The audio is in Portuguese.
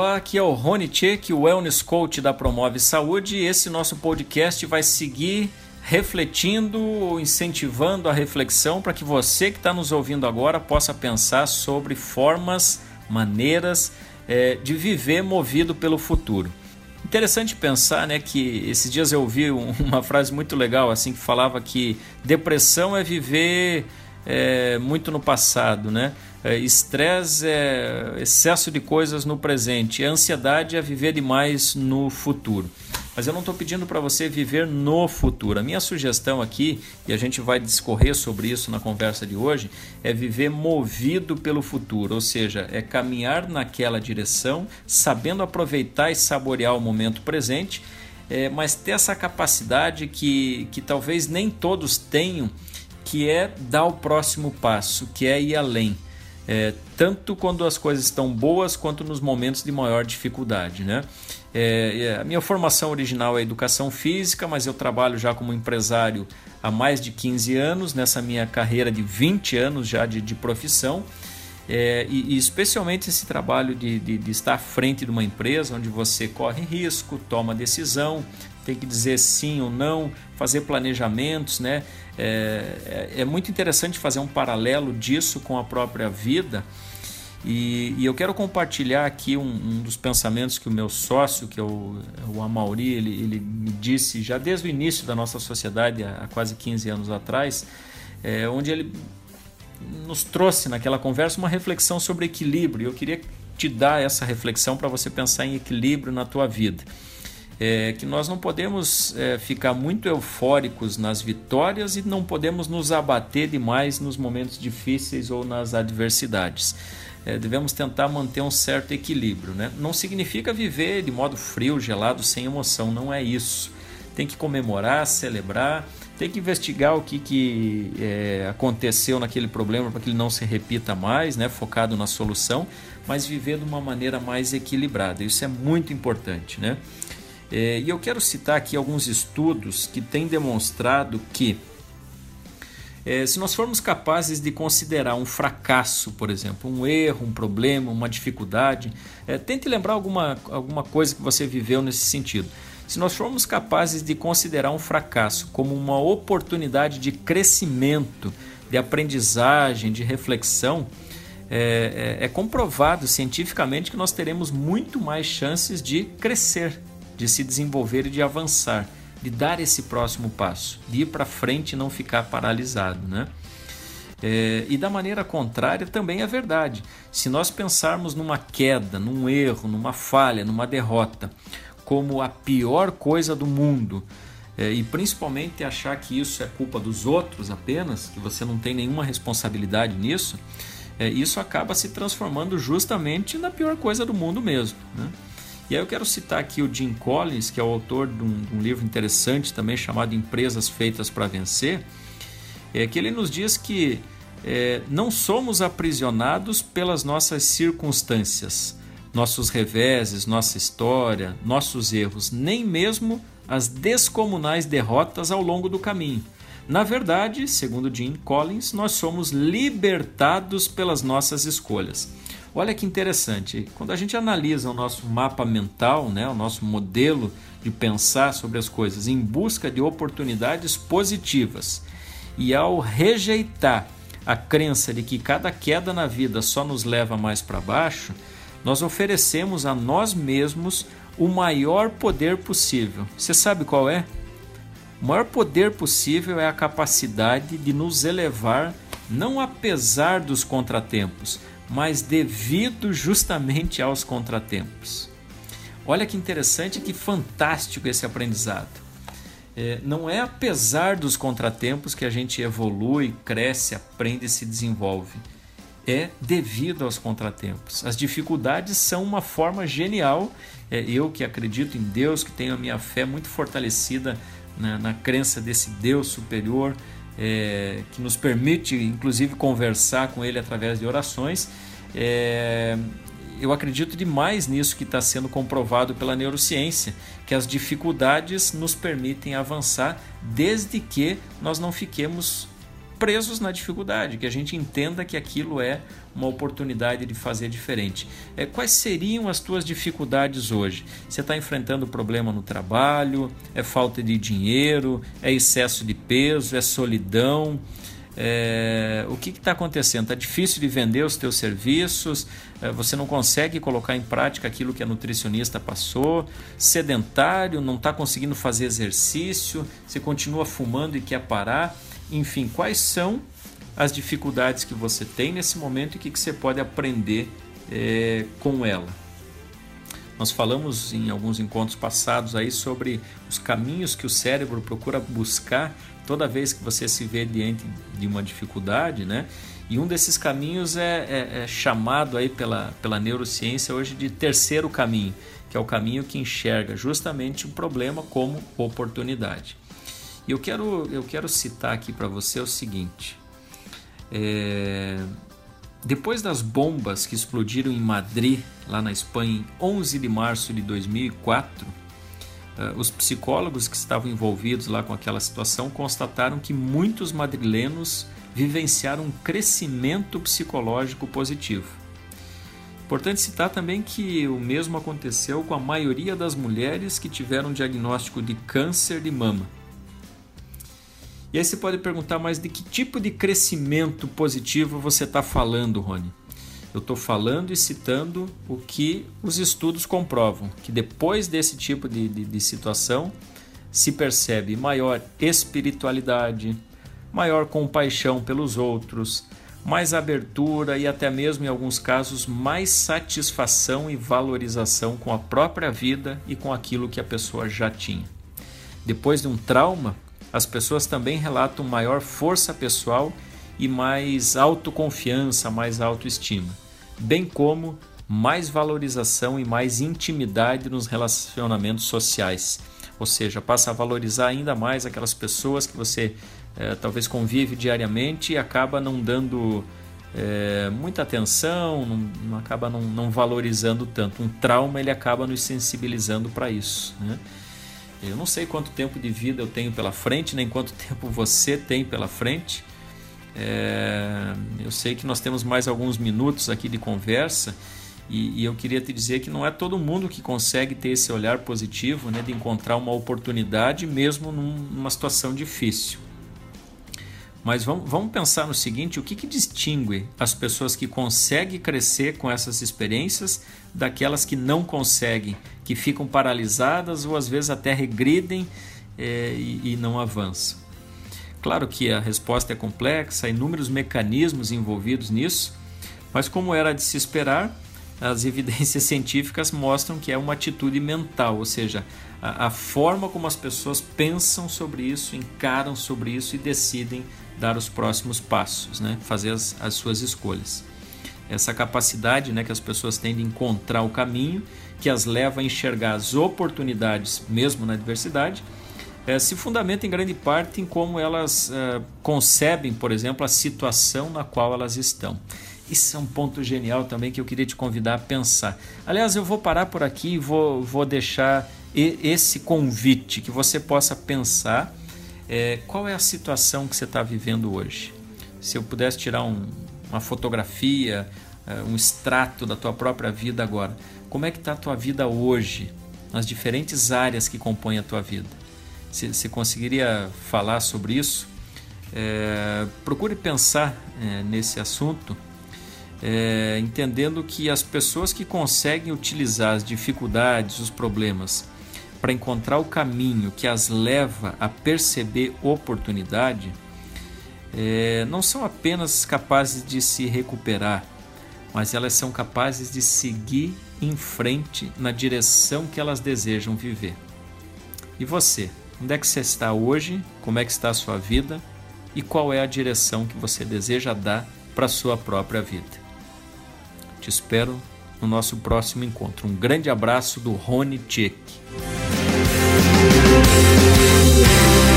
Olá, aqui é o Rony Tchek, o Wellness Coach da Promove Saúde, e esse nosso podcast vai seguir refletindo, incentivando a reflexão para que você que está nos ouvindo agora possa pensar sobre formas, maneiras é, de viver movido pelo futuro. Interessante pensar, né, que esses dias eu ouvi uma frase muito legal assim que falava que depressão é viver é, muito no passado, né? É, estresse é, excesso de coisas no presente, ansiedade é viver demais no futuro. Mas eu não estou pedindo para você viver no futuro. A minha sugestão aqui, e a gente vai discorrer sobre isso na conversa de hoje, é viver movido pelo futuro, ou seja, é caminhar naquela direção, sabendo aproveitar e saborear o momento presente, é, mas ter essa capacidade que, que talvez nem todos tenham, que é dar o próximo passo, que é ir além é, tanto quando as coisas estão boas quanto nos momentos de maior dificuldade. Né? É, a minha formação original é educação física, mas eu trabalho já como empresário há mais de 15 anos, nessa minha carreira de 20 anos já de, de profissão. É, e, e, especialmente esse trabalho de, de, de, estar à frente de uma empresa onde você corre risco, toma decisão, tem que dizer sim ou não, fazer planejamentos, né? É, é, é muito interessante fazer um paralelo disso com a própria vida. E, e eu quero compartilhar aqui um, um, dos pensamentos que o meu sócio, que é o, é o Amauri, ele, ele me disse já desde o início da nossa sociedade, há quase 15 anos atrás, é, onde ele nos trouxe naquela conversa uma reflexão sobre equilíbrio. Eu queria te dar essa reflexão para você pensar em equilíbrio na tua vida é, que nós não podemos é, ficar muito eufóricos nas vitórias e não podemos nos abater demais nos momentos difíceis ou nas adversidades. É, devemos tentar manter um certo equilíbrio. Né? Não significa viver de modo frio, gelado, sem emoção, não é isso. Tem que comemorar, celebrar, tem que investigar o que, que é, aconteceu naquele problema para que ele não se repita mais, né? focado na solução, mas viver de uma maneira mais equilibrada. Isso é muito importante. Né? É, e eu quero citar aqui alguns estudos que têm demonstrado que, é, se nós formos capazes de considerar um fracasso, por exemplo, um erro, um problema, uma dificuldade, é, tente lembrar alguma, alguma coisa que você viveu nesse sentido. Se nós formos capazes de considerar um fracasso como uma oportunidade de crescimento, de aprendizagem, de reflexão, é, é, é comprovado cientificamente que nós teremos muito mais chances de crescer, de se desenvolver e de avançar, de dar esse próximo passo, de ir para frente e não ficar paralisado, né? É, e da maneira contrária também é verdade. Se nós pensarmos numa queda, num erro, numa falha, numa derrota, como a pior coisa do mundo, é, e principalmente achar que isso é culpa dos outros apenas, que você não tem nenhuma responsabilidade nisso, é, isso acaba se transformando justamente na pior coisa do mundo mesmo. Né? E aí eu quero citar aqui o Jim Collins, que é o autor de um, de um livro interessante também chamado Empresas Feitas para Vencer, é que ele nos diz que é, não somos aprisionados pelas nossas circunstâncias, nossos reveses, nossa história, nossos erros, nem mesmo as descomunais derrotas ao longo do caminho. Na verdade, segundo Jim Collins, nós somos libertados pelas nossas escolhas. Olha que interessante, quando a gente analisa o nosso mapa mental, né, o nosso modelo de pensar sobre as coisas em busca de oportunidades positivas, e ao rejeitar a crença de que cada queda na vida só nos leva mais para baixo, nós oferecemos a nós mesmos o maior poder possível. Você sabe qual é? O maior poder possível é a capacidade de nos elevar, não apesar dos contratempos, mas devido justamente aos contratempos. Olha que interessante, que fantástico esse aprendizado. É, não é apesar dos contratempos que a gente evolui, cresce, aprende e se desenvolve. É devido aos contratempos. As dificuldades são uma forma genial. É, eu que acredito em Deus, que tenho a minha fé muito fortalecida na, na crença desse Deus superior, é, que nos permite, inclusive, conversar com Ele através de orações. É, eu acredito demais nisso que está sendo comprovado pela neurociência, que as dificuldades nos permitem avançar desde que nós não fiquemos presos na dificuldade, que a gente entenda que aquilo é uma oportunidade de fazer diferente. É, quais seriam as tuas dificuldades hoje? Você está enfrentando problema no trabalho? É falta de dinheiro? É excesso de peso? É solidão? É, o que está acontecendo? Está difícil de vender os teus serviços, é, você não consegue colocar em prática aquilo que a nutricionista passou, sedentário, não está conseguindo fazer exercício, você continua fumando e quer parar. Enfim, quais são as dificuldades que você tem nesse momento e o que, que você pode aprender é, com ela? Nós falamos em alguns encontros passados aí sobre os caminhos que o cérebro procura buscar toda vez que você se vê diante de uma dificuldade, né? E um desses caminhos é, é, é, chamado aí pela, pela neurociência hoje de terceiro caminho, que é o caminho que enxerga justamente o problema como oportunidade. E eu quero, eu quero citar aqui para você o seguinte: é, depois das bombas que explodiram em Madrid, lá na Espanha, em 11 de março de 2004, eh, os psicólogos que estavam envolvidos lá com aquela situação constataram que muitos madrilenos vivenciaram um crescimento psicológico positivo. Importante citar também que o mesmo aconteceu com a maioria das mulheres que tiveram diagnóstico de câncer de mama. E aí você pode perguntar, mas de que tipo de crescimento positivo você está falando, Rony? Eu estou falando e citando o que os estudos comprovam, que depois desse tipo de, de, de situação se percebe maior espiritualidade, maior compaixão pelos outros, mais abertura e até mesmo em alguns casos mais satisfação e valorização com a própria vida e com aquilo que a pessoa já tinha. Depois de um trauma, as pessoas também relatam maior força pessoal e mais autoconfiança, mais autoestima, bem como mais valorização e mais intimidade nos relacionamentos sociais. Ou seja, passa a valorizar ainda mais aquelas pessoas que você é, talvez convive diariamente e acaba não dando é, muita atenção, não, não acaba não, não, valorizando tanto. Um trauma ele acaba nos sensibilizando para isso. Né? Eu não sei quanto tempo de vida eu tenho pela frente, nem quanto tempo você tem pela frente, é, eu sei que nós temos mais alguns minutos aqui de conversa e, e, eu queria te dizer que não é todo mundo que consegue ter esse olhar positivo, né, de encontrar uma oportunidade mesmo num, numa situação difícil. Mas vamos, vamos pensar no seguinte: o que, que distingue as pessoas que conseguem crescer com essas experiências daquelas que não conseguem, que ficam paralisadas ou às vezes até regridem é, e, e não avançam? Claro que a resposta é complexa, há inúmeros mecanismos envolvidos nisso, mas como era de se esperar, as evidências científicas mostram que é uma atitude mental, ou seja, a, a, forma como as pessoas pensam sobre isso, encaram sobre isso e decidem dar os próximos passos, né? fazer as, as suas escolhas. Essa capacidade né, que as pessoas têm de encontrar o caminho que as leva a enxergar as oportunidades, mesmo na adversidade, é, se fundamenta em grande parte em como elas é, concebem, por exemplo, a situação na qual elas estão. Isso é um ponto genial também que eu queria te convidar a pensar. Aliás, eu vou parar por aqui e vou, vou deixar esse convite que você possa pensar é, qual é a situação que você está vivendo hoje. Se eu pudesse tirar um, uma fotografia, um extrato da tua própria vida agora, como é que está a tua vida hoje, nas diferentes áreas que compõem a tua vida? Você conseguiria falar sobre isso? É, procure pensar é, nesse assunto, é, entendendo que as pessoas que conseguem utilizar as dificuldades, os problemas, para encontrar o caminho que as leva a perceber oportunidade, é, não são apenas capazes de se recuperar, mas elas são capazes de seguir em frente na direção que elas desejam viver. E você? Onde é que você está hoje? Como é que está a sua vida? E qual é a direção que você deseja dar para a sua própria vida? Te espero no nosso próximo encontro. Um grande abraço do Rony Tchek. Thank you.